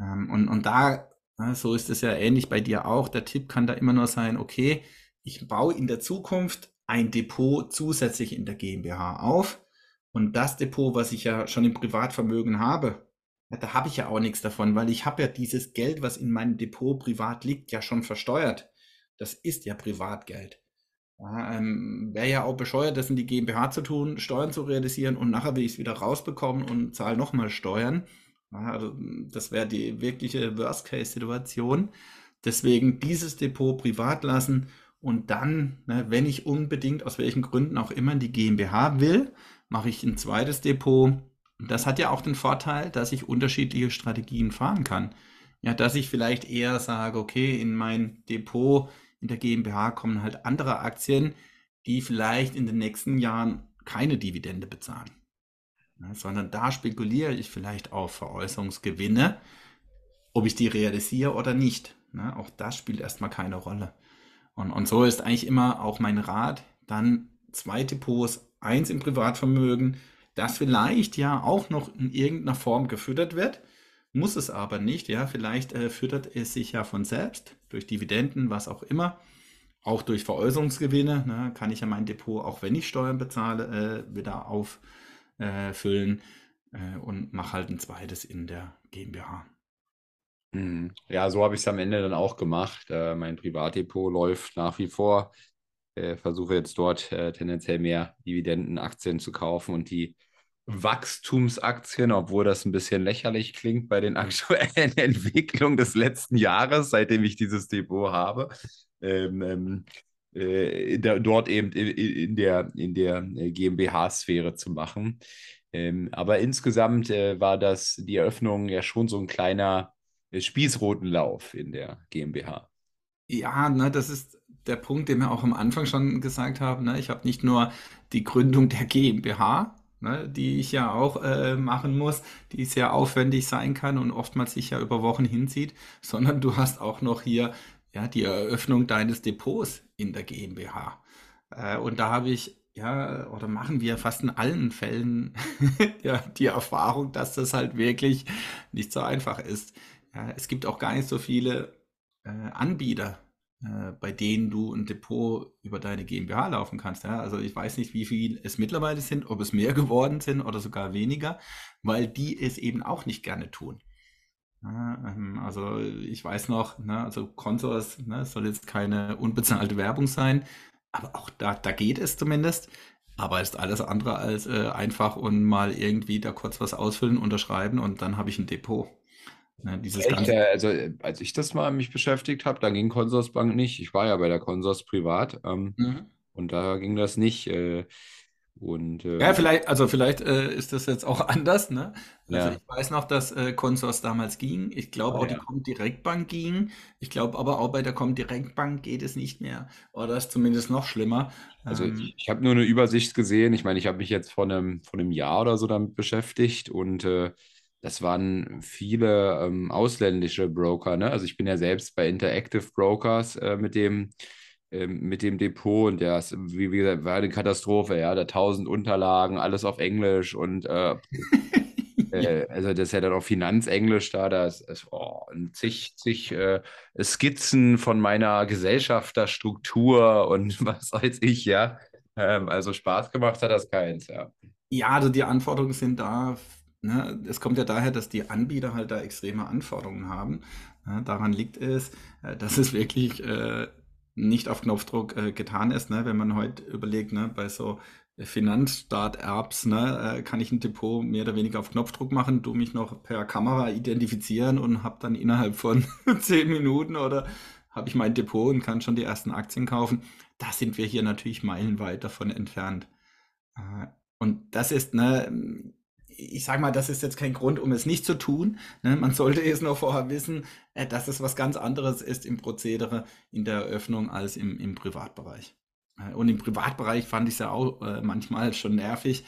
Ähm, und, und da, ne, so ist es ja ähnlich bei dir auch. Der Tipp kann da immer nur sein, okay, ich baue in der Zukunft ein Depot zusätzlich in der GmbH auf. Und das Depot, was ich ja schon im Privatvermögen habe, da habe ich ja auch nichts davon, weil ich habe ja dieses Geld, was in meinem Depot privat liegt, ja schon versteuert. Das ist ja Privatgeld. Ja, ähm, Wäre ja auch bescheuert, das in die GmbH zu tun, Steuern zu realisieren und nachher will ich es wieder rausbekommen und zahle nochmal Steuern. Ja, also das wäre die wirkliche Worst-Case-Situation. Deswegen dieses Depot privat lassen und dann, ne, wenn ich unbedingt aus welchen Gründen auch immer in die GmbH will, mache ich ein zweites Depot. Das hat ja auch den Vorteil, dass ich unterschiedliche Strategien fahren kann. Ja, dass ich vielleicht eher sage, okay, in mein Depot in der GmbH kommen halt andere Aktien, die vielleicht in den nächsten Jahren keine Dividende bezahlen. Ja, sondern da spekuliere ich vielleicht auf Veräußerungsgewinne, ob ich die realisiere oder nicht. Ja, auch das spielt erstmal keine Rolle. Und, und so ist eigentlich immer auch mein Rat, dann zwei Depots, eins im Privatvermögen, das vielleicht ja auch noch in irgendeiner Form gefüttert wird, muss es aber nicht. Ja, vielleicht äh, füttert es sich ja von selbst durch Dividenden, was auch immer. Auch durch Veräußerungsgewinne ne, kann ich ja mein Depot, auch wenn ich Steuern bezahle, äh, wieder auffüllen äh, und mache halt ein zweites in der GmbH. Hm. Ja, so habe ich es am Ende dann auch gemacht. Äh, mein Privatdepot läuft nach wie vor. Äh, versuche jetzt dort äh, tendenziell mehr Dividendenaktien zu kaufen und die Wachstumsaktien, obwohl das ein bisschen lächerlich klingt bei den [laughs] aktuellen Entwicklungen des letzten Jahres, seitdem ich dieses Depot habe. Ähm, ähm, äh, da, dort eben in, der, in der äh, GmbH-Sphäre zu machen. Ähm, aber insgesamt äh, war das die Eröffnung ja schon so ein kleiner äh, Spießrotenlauf in der GmbH. Ja, ne, das ist der Punkt, den wir auch am Anfang schon gesagt haben. Ne? Ich habe nicht nur die Gründung der GmbH, ne, die ich ja auch äh, machen muss, die sehr aufwendig sein kann und oftmals sich ja über Wochen hinzieht, sondern du hast auch noch hier ja, die Eröffnung deines Depots in der GmbH. Äh, und da habe ich ja, oder machen wir fast in allen Fällen [laughs] ja, die Erfahrung, dass das halt wirklich nicht so einfach ist. Ja, es gibt auch gar nicht so viele äh, Anbieter äh, bei denen du ein Depot über deine GmbH laufen kannst. Ja? Also ich weiß nicht, wie viel es mittlerweile sind, ob es mehr [laughs] geworden sind oder sogar weniger, weil die es eben auch nicht gerne tun. Ja, ähm, also ich weiß noch, ne, also Consors ne, soll jetzt keine unbezahlte Werbung sein, aber auch da, da geht es zumindest. Aber ist alles andere als äh, einfach und mal irgendwie da kurz was ausfüllen, unterschreiben und dann habe ich ein Depot. Ne, dieses Echt? ganze also, äh, als ich das mal mich beschäftigt habe, da ging Consorsbank nicht. Ich war ja bei der Consors privat ähm, mhm. und da ging das nicht. Äh, und, äh, ja, vielleicht, also vielleicht äh, ist das jetzt auch [laughs] anders, ne? Also ja. ich weiß noch, dass äh, Consors damals ging. Ich glaube oh, auch ja. die Comdirect-Bank ging. Ich glaube aber auch bei der Comdirect-Bank geht es nicht mehr. Oder ist zumindest noch schlimmer. Also ähm, ich, ich habe nur eine Übersicht gesehen. Ich meine, ich habe mich jetzt vor einem, vor einem Jahr oder so damit beschäftigt und äh, das waren viele ähm, ausländische Broker. Ne? Also ich bin ja selbst bei Interactive Brokers äh, mit dem äh, mit dem Depot und der wie, wie gesagt, war eine Katastrophe. Ja, da tausend Unterlagen, alles auf Englisch und äh, [laughs] äh, also das ist ja dann auch Finanzenglisch da, da ist, ist oh, zig, zig äh, Skizzen von meiner Gesellschafterstruktur und [laughs] was weiß ich, ja. Ähm, also Spaß gemacht hat das keins, ja. Ja, also die Anforderungen sind da ne, es kommt ja daher, dass die Anbieter halt da extreme Anforderungen haben. Ja, daran liegt es, äh, dass es wirklich äh, nicht auf Knopfdruck äh, getan ist. Ne? Wenn man heute überlegt, ne, bei so Finanzstart-Apps, ne, äh, kann ich ein Depot mehr oder weniger auf Knopfdruck machen, du mich noch per Kamera identifizieren und habe dann innerhalb von [laughs] zehn Minuten oder habe ich mein Depot und kann schon die ersten Aktien kaufen. Da sind wir hier natürlich meilenweit davon entfernt. Äh, und das ist, ne, ich sage mal, das ist jetzt kein Grund, um es nicht zu tun. Ne? Man sollte es noch vorher wissen, äh, dass es was ganz anderes ist im Prozedere in der Eröffnung als im, im Privatbereich. Äh, und im Privatbereich fand ich es ja auch äh, manchmal schon nervig,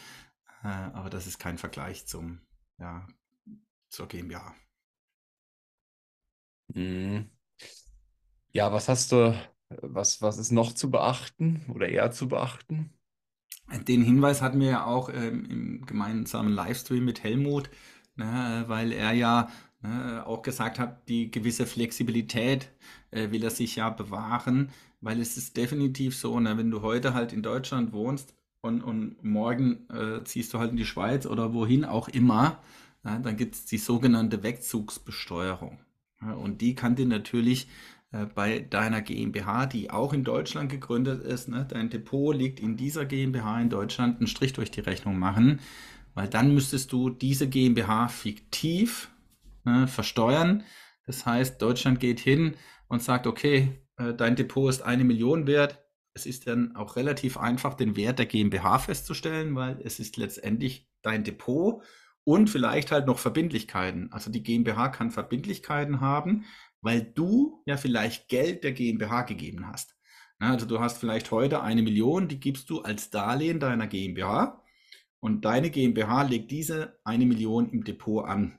äh, aber das ist kein Vergleich zum, ja, zur GmbH. Mhm. Ja, was hast du, was, was ist noch zu beachten oder eher zu beachten? Den Hinweis hatten wir ja auch ähm, im gemeinsamen Livestream mit Helmut, ne, weil er ja ne, auch gesagt hat, die gewisse Flexibilität äh, will er sich ja bewahren, weil es ist definitiv so, ne, wenn du heute halt in Deutschland wohnst und, und morgen äh, ziehst du halt in die Schweiz oder wohin auch immer, dann gibt es die sogenannte Wegzugsbesteuerung. Und die kann dir natürlich äh, bei deiner GmbH, die auch in Deutschland gegründet ist, ne, dein Depot liegt in dieser GmbH in Deutschland, einen Strich durch die Rechnung machen, weil dann müsstest du diese GmbH fiktiv ne, versteuern. Das heißt, Deutschland geht hin und sagt, okay, äh, dein Depot ist eine Million wert. Es ist dann auch relativ einfach, den Wert der GmbH festzustellen, weil es ist letztendlich dein Depot und vielleicht halt noch Verbindlichkeiten. Also die GmbH kann Verbindlichkeiten haben, weil du ja vielleicht Geld der GmbH gegeben hast. Also du hast vielleicht heute eine Million, die gibst du als Darlehen deiner GmbH und deine GmbH legt diese eine Million im Depot an.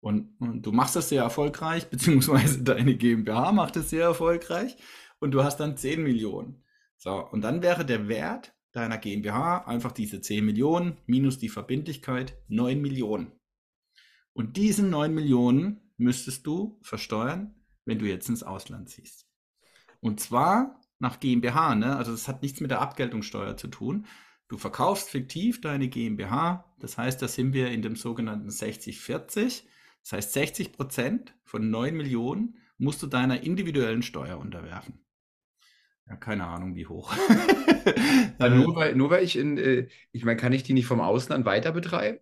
Und, und du machst das sehr erfolgreich, [laughs] beziehungsweise deine GmbH macht es sehr erfolgreich und du hast dann 10 Millionen. So, und dann wäre der Wert deiner GmbH einfach diese 10 Millionen minus die Verbindlichkeit 9 Millionen. Und diesen 9 Millionen müsstest du versteuern, wenn du jetzt ins Ausland ziehst. Und zwar nach GmbH, ne? also das hat nichts mit der Abgeltungssteuer zu tun. Du verkaufst fiktiv deine GmbH, das heißt, da sind wir in dem sogenannten 60-40. Das heißt, 60 Prozent von 9 Millionen musst du deiner individuellen Steuer unterwerfen. Ja, keine Ahnung, wie hoch. [laughs] nur, [laughs] weil, nur weil ich in, äh, ich meine, kann ich die nicht vom Ausland weiter betreiben?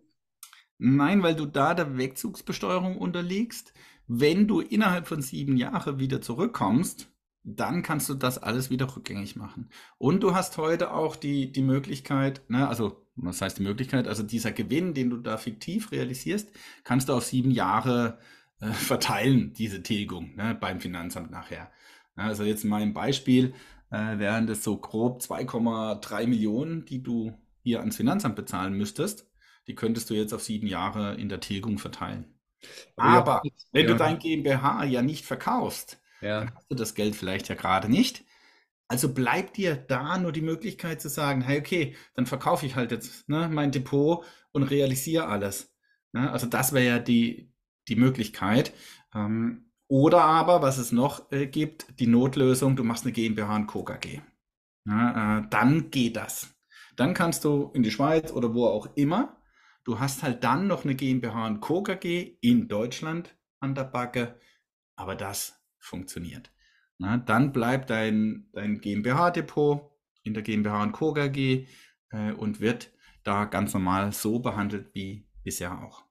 Nein, weil du da der Wegzugsbesteuerung unterliegst. Wenn du innerhalb von sieben Jahren wieder zurückkommst, dann kannst du das alles wieder rückgängig machen. Und du hast heute auch die, die Möglichkeit, ne, also was heißt die Möglichkeit, also dieser Gewinn, den du da fiktiv realisierst, kannst du auf sieben Jahre äh, verteilen, diese Tilgung ne, beim Finanzamt nachher. Also jetzt mal im Beispiel äh, wären das so grob 2,3 Millionen, die du hier ans Finanzamt bezahlen müsstest die könntest du jetzt auf sieben Jahre in der Tilgung verteilen. Aber ja, wenn ja. du dein GmbH ja nicht verkaufst, ja. dann hast du das Geld vielleicht ja gerade nicht. Also bleibt dir da nur die Möglichkeit zu sagen, hey, okay, dann verkaufe ich halt jetzt ne, mein Depot und realisiere alles. Ne? Also das wäre ja die, die Möglichkeit. Ähm, oder aber, was es noch äh, gibt, die Notlösung, du machst eine GmbH und Co. KG. Ja, äh, dann geht das. Dann kannst du in die Schweiz oder wo auch immer Du hast halt dann noch eine GmbH und Co. KG in Deutschland an der Backe, aber das funktioniert. Na, dann bleibt dein, dein GmbH-Depot in der GmbH und Co. KG äh, und wird da ganz normal so behandelt wie bisher auch.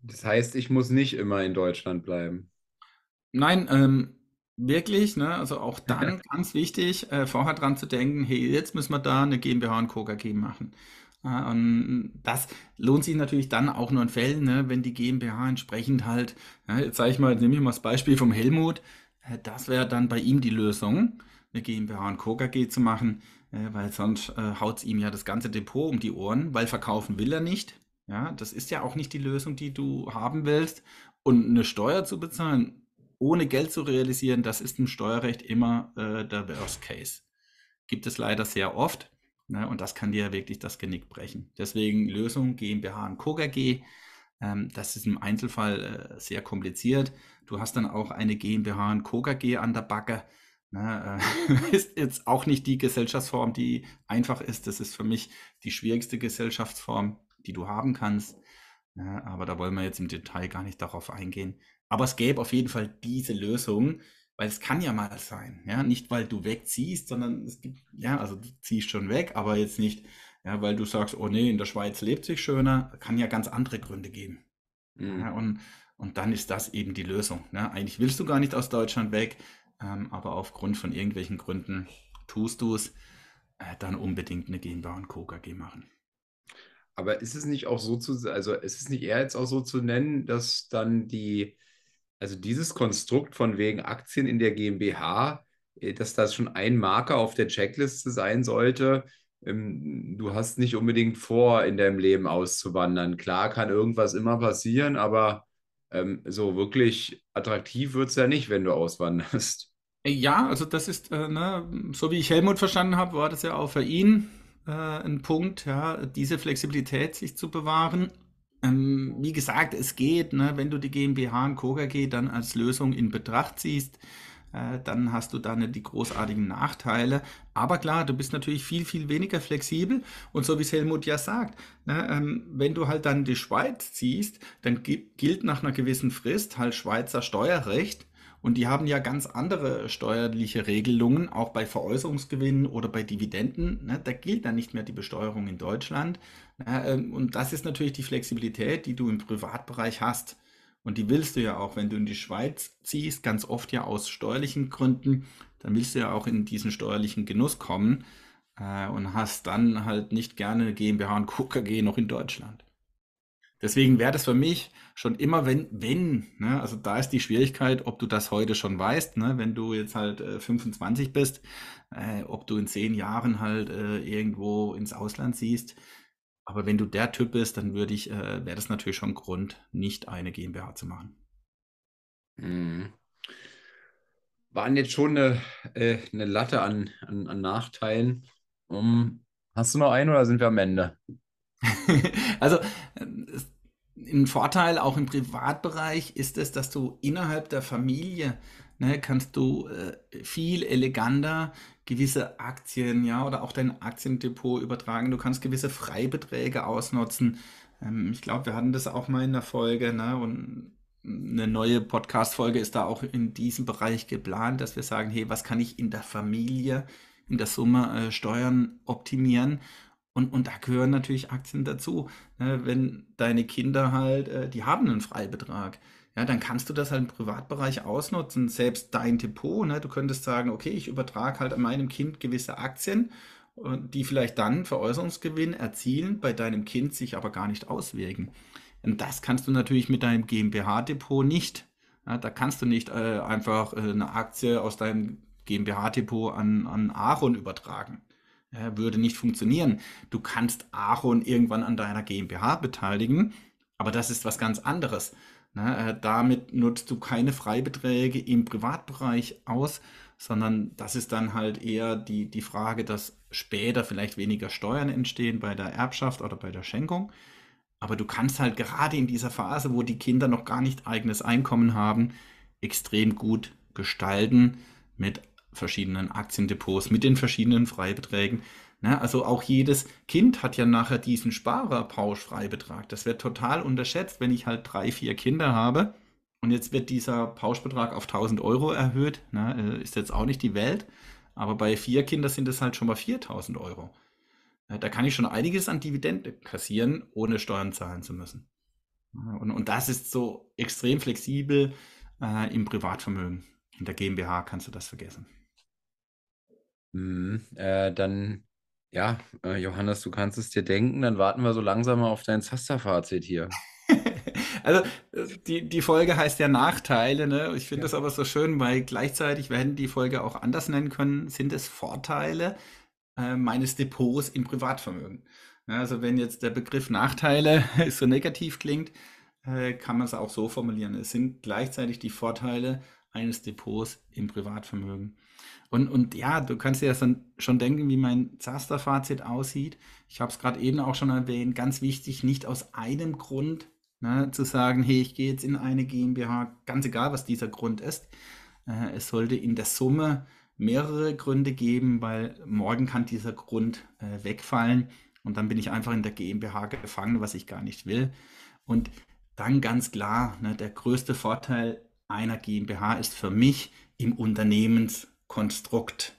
Das heißt, ich muss nicht immer in Deutschland bleiben. Nein, ähm, wirklich, ne? Also auch [laughs] dann ganz wichtig, äh, vorher dran zu denken, hey, jetzt müssen wir da eine GmbH und Co. KG machen. Und das lohnt sich natürlich dann auch nur in Fällen, ne, wenn die GmbH entsprechend halt, ja, jetzt sage ich mal, nehme ich mal das Beispiel vom Helmut, äh, das wäre dann bei ihm die Lösung, eine GmbH und Co. KG zu machen, äh, weil sonst äh, haut es ihm ja das ganze Depot um die Ohren, weil verkaufen will er nicht. Ja, das ist ja auch nicht die Lösung, die du haben willst. Und eine Steuer zu bezahlen, ohne Geld zu realisieren, das ist im Steuerrecht immer äh, der Worst Case. Gibt es leider sehr oft. Ne? Und das kann dir wirklich das Genick brechen. Deswegen Lösung GmbH und Co. KG. Ähm, das ist im Einzelfall äh, sehr kompliziert. Du hast dann auch eine GmbH und Co. KG an der Backe. Ne? Äh, [laughs] ist jetzt auch nicht die Gesellschaftsform, die einfach ist. Das ist für mich die schwierigste Gesellschaftsform. die du haben kannst. Ja, aber da wollen wir jetzt im Detail gar nicht darauf eingehen. Aber es gäbe auf jeden Fall diese Lösung, weil es kann ja mal sein, ja, nicht weil du wegziehst, sondern es gibt, ja, also du ziehst schon weg, aber jetzt nicht, ja, weil du sagst, oh nee, in der Schweiz lebt sich schöner, kann ja ganz andere Gründe geben. Mhm. Ja, und, und dann ist das eben die Lösung. Ne? Eigentlich willst du gar nicht aus Deutschland weg, ähm, aber aufgrund von irgendwelchen Gründen tust du es, äh, dann unbedingt eine GmbH und Co. KG machen. Aber ist es nicht auch so zu, also ist es nicht eher jetzt auch so zu nennen, dass dann die, also dieses Konstrukt von wegen Aktien in der GmbH, äh, dass das schon ein Marker auf der Checkliste sein sollte, ähm, du hast nicht unbedingt vor, in deinem Leben auszuwandern. Klar kann irgendwas immer passieren, aber ähm, so wirklich attraktiv wird es ja nicht, wenn du auswanderst. Ja, also das ist, äh, ne, so wie ich Helmut verstanden habe, war das ja auch für ihn äh, ein Punkt, ja, diese Flexibilität sich zu bewahren. Ähm, wie gesagt, es geht, ne, wenn du die GmbH und Co. KG dann als Lösung in Betracht ziehst, äh, dann hast du da nicht die großartigen Nachteile. Aber klar, du bist natürlich viel, viel weniger flexibel. Und so wie es Helmut ja sagt, ne, ähm, wenn du halt dann die Schweiz ziehst, dann gilt nach einer gewissen Frist halt Schweizer Steuerrecht. Und die haben ja ganz andere steuerliche Regelungen, auch bei Veräußerungsgewinnen oder bei Dividenden. Ne, da gilt dann nicht mehr die Besteuerung in Deutschland. Ne, ähm, und das ist natürlich die Flexibilität, die du im Privatbereich hast. Und die willst du ja auch, wenn du in die Schweiz ziehst, ganz oft ja aus steuerlichen Gründen, dann willst du ja auch in diesen steuerlichen Genuss kommen äh, und hast dann halt nicht gerne GmbH und KKG noch in Deutschland. Deswegen wäre das für mich schon immer, wenn, wenn, ne, also da ist die Schwierigkeit, ob du das heute schon weißt, ne, wenn du jetzt halt äh, 25 bist, äh, ob du in zehn Jahren halt äh, irgendwo ins Ausland siehst, aber wenn du der Typ bist, dann würde ich, äh, wäre das natürlich schon Grund, nicht eine GmbH zu machen. Mhm. Waren jetzt schon eine, äh, eine Latte an, an, an Nachteilen. Um, hast du noch einen oder sind wir am Ende? [laughs] also, ein Vorteil auch im Privatbereich ist es, dass du innerhalb der Familie ne, kannst du äh, viel eleganter gewisse Aktien, ja, oder auch dein Aktiendepot übertragen. Du kannst gewisse Freibeträge ausnutzen. Ähm, ich glaube, wir hatten das auch mal in der Folge, ne, und eine neue Podcast-Folge ist da auch in diesem Bereich geplant, dass wir sagen, hey, was kann ich in der Familie, in der Summe äh, Steuern optimieren? Und, und da gehören natürlich Aktien dazu. Ne? Wenn deine Kinder halt, äh, die haben einen Freibetrag ja, dann kannst du das halt im Privatbereich ausnutzen, selbst dein Depot. Ne? Du könntest sagen, okay, ich übertrage halt an meinem Kind gewisse Aktien, die vielleicht dann Veräußerungsgewinn erzielen, bei deinem Kind sich aber gar nicht auswirken. Und das kannst du natürlich mit deinem GmbH-Depot nicht. Ja, da kannst du nicht äh, einfach äh, eine Aktie aus deinem GmbH-Depot an, an Aaron übertragen. Ja, würde nicht funktionieren. Du kannst Aaron irgendwann an deiner GmbH beteiligen, aber das ist was ganz anderes. Na, äh, damit nutzt du keine Freibeträge im Privatbereich aus, sondern das ist dann halt eher die, die Frage, dass später vielleicht weniger Steuern entstehen bei der Erbschaft oder bei der Schenkung. Aber du kannst halt gerade in dieser Phase, wo die Kinder noch gar nicht eigenes Einkommen haben, extrem gut gestalten mit verschiedenen Aktiendepots, mit den verschiedenen Freibeträgen. Ne? Also auch jedes Kind hat ja nachher diesen Sparerpauschfreibetrag. Das wird total unterschätzt, wenn ich halt drei, vier Kinder habe. Und jetzt wird dieser Pauschbetrag auf 1000 Euro erhöht. Ne? Äh, ist jetzt auch nicht die Welt. Aber bei vier Kindern sind es halt schon mal 4000 Euro. Da kann ich schon einiges an Dividende kassieren, ohne Steuern zahlen zu müssen. Und, und das ist so extrem flexibel äh, im Privatvermögen. In der GmbH kannst du das vergessen. Mhm, äh, dann ja, äh, Johannes, du kannst es dir denken, dann warten wir so langsam mal auf dein Zaster-Fazit hier. [laughs] also die, die Folge heißt ja Nachteile, ne? Ich finde ja. das aber so schön, weil gleichzeitig, wir hätten die Folge auch anders nennen können, sind es Vorteile äh, meines Depots im Privatvermögen. Ja, also wenn jetzt der Begriff Nachteile [laughs] so negativ klingt, äh, kann man es auch so formulieren. Es sind gleichzeitig die Vorteile eines Depots im Privatvermögen. Und, und ja, du kannst dir das schon denken, wie mein Zaster-Fazit aussieht. Ich habe es gerade eben auch schon erwähnt, ganz wichtig, nicht aus einem Grund ne, zu sagen, hey, ich gehe jetzt in eine GmbH, ganz egal, was dieser Grund ist. Äh, es sollte in der Summe mehrere Gründe geben, weil morgen kann dieser Grund äh, wegfallen Und dann bin ich einfach in der GmbH gefangen, was ich gar nicht will. Und dann ganz klar, ne, der größte Vorteil einer GmbH ist für mich im Unternehmenskonstrukt.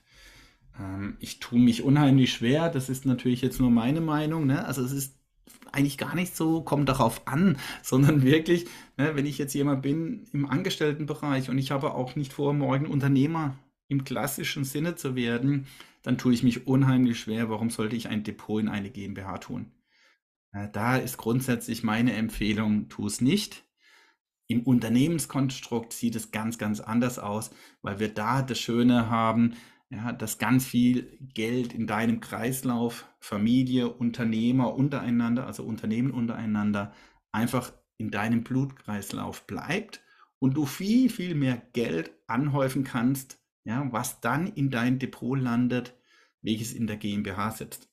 Ähm, ich tue mich unheimlich schwer, das ist natürlich jetzt nur meine Meinung. Ne? Also es ist eigentlich gar nicht so, kommt darauf an, [laughs] sondern wirklich, ne, wenn ich jetzt jemand bin im Angestelltenbereich und ich habe auch nicht vor, morgen Unternehmer im klassischen Sinne zu werden, dann tue ich mich unheimlich schwer. Warum sollte ich ein Depot in eine GmbH tun? Da ist grundsätzlich meine Empfehlung, tu es nicht. Im Unternehmenskonstrukt sieht es ganz, ganz anders aus, weil wir da das Schöne haben, ja, dass ganz viel Geld in deinem Kreislauf, Familie, Unternehmer untereinander, also Unternehmen untereinander, einfach in deinem Blutkreislauf bleibt und du viel, viel mehr Geld anhäufen kannst, ja, was dann in dein Depot landet, welches in der GmbH sitzt.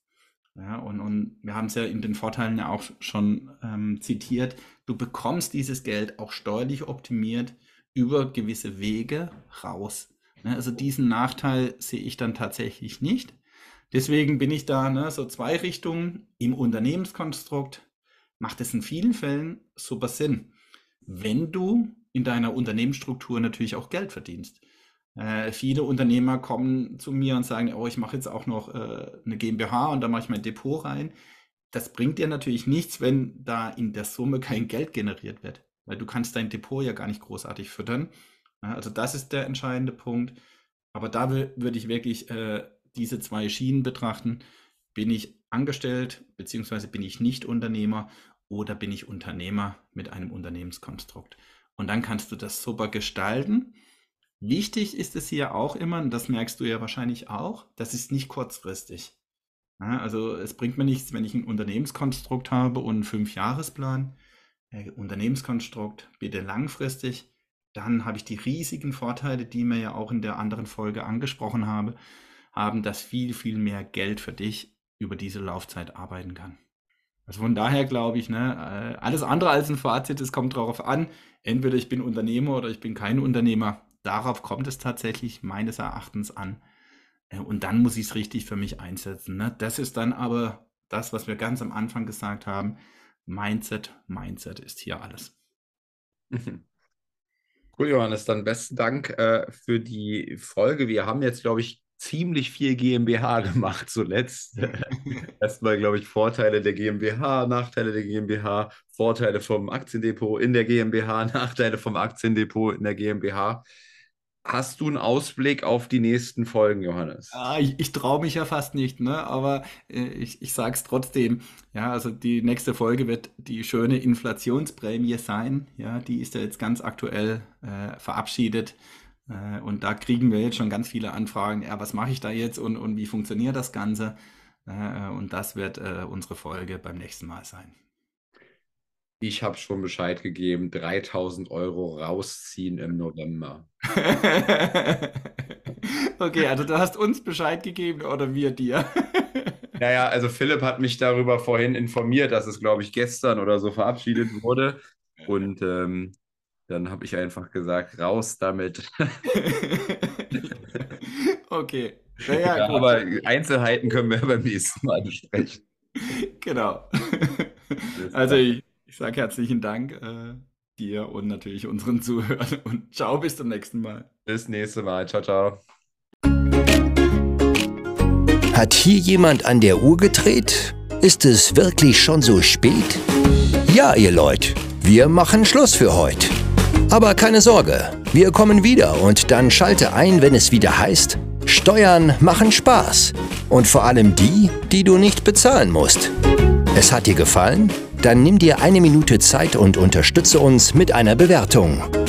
Ja, und, und wir haben es ja in den Vorteilen ja auch schon ähm, zitiert. Du bekommst dieses Geld auch steuerlich optimiert über gewisse Wege raus. Ne? Also diesen Nachteil sehe ich dann tatsächlich nicht. Deswegen bin ich da ne, so zwei Richtungen. Im Unternehmenskonstrukt macht es in vielen Fällen super Sinn, wenn du in deiner Unternehmensstruktur natürlich auch Geld verdienst. Äh, viele Unternehmer kommen zu mir und sagen, oh, ich mache jetzt auch noch äh, eine GmbH und da mache ich mein Depot rein. Das bringt dir natürlich nichts, wenn da in der Summe kein Geld generiert wird, weil du kannst dein Depot ja gar nicht großartig füttern. Ja, also das ist der entscheidende Punkt. Aber da würde ich wirklich äh, diese zwei Schienen betrachten. Bin ich angestellt, beziehungsweise bin ich nicht Unternehmer oder bin ich Unternehmer mit einem Unternehmenskonstrukt? Und dann kannst du das super gestalten Wichtig ist es hier auch immer, und das merkst du ja wahrscheinlich auch, das ist nicht kurzfristig. Ja, also es bringt mir nichts, wenn ich ein Unternehmenskonstrukt habe und einen Fünfjahresplan. Äh, Unternehmenskonstrukt bitte langfristig. Dann habe ich die riesigen Vorteile, die wir ja auch in der anderen Folge angesprochen habe, haben, dass viel, viel mehr Geld für dich über diese Laufzeit arbeiten kann. Also von daher glaube ich, ne, äh, alles andere als ein Fazit, es kommt darauf an, entweder ich bin Unternehmer oder ich bin kein Unternehmer darauf kommt es tatsächlich meines Erachtens an. Äh, und dann muss ich es richtig für mich einsetzen. Ne? Das ist dann aber das, was wir ganz am Anfang gesagt haben. Mindset, Mindset ist hier alles. Cool, Johannes, dann besten Dank äh, für die Folge. Wir haben jetzt, glaube ich, ziemlich viel GmbH [laughs] gemacht zuletzt. [laughs] Erstmal, glaube ich, Vorteile der GmbH, Nachteile der GmbH, Vorteile vom Aktiendepot in der GmbH, [laughs] Nachteile vom Aktiendepot in der GmbH. Hast du einen Ausblick auf die nächsten Folgen, Johannes? Ah, ich, ich traue mich ja fast nicht, ne? aber äh, ich, ich sage es trotzdem. Ja, also die nächste Folge wird die schöne Inflationsprämie sein. Ja, die ist ja jetzt ganz aktuell äh, verabschiedet. Äh, und da kriegen wir jetzt schon ganz viele Anfragen. Ja, was mache ich da jetzt und, und wie funktioniert das Ganze? Äh, und das wird äh, unsere Folge beim nächsten Mal sein. Ich habe schon Bescheid gegeben, 3000 Euro rausziehen im November. [laughs] okay, also du hast uns Bescheid gegeben oder wir dir? [laughs] naja, also Philipp hat mich darüber vorhin informiert, dass es, glaube ich, gestern oder so verabschiedet wurde. Und ähm, dann habe ich einfach gesagt, raus damit. [laughs] okay. Naja, ja, aber Einzelheiten können wir beim nächsten Mal besprechen. Genau. Also ich, ich sage herzlichen Dank äh, dir und natürlich unseren Zuhörern [laughs] und ciao, bis zum nächsten Mal. Bis nächste Mal. Ciao, ciao. Hat hier jemand an der Uhr gedreht? Ist es wirklich schon so spät? Ja, ihr Leute, wir machen Schluss für heute. Aber keine Sorge, wir kommen wieder und dann schalte ein, wenn es wieder heißt, Steuern machen Spaß. Und vor allem die, die du nicht bezahlen musst. Es hat dir gefallen? Dann nimm dir eine Minute Zeit und unterstütze uns mit einer Bewertung.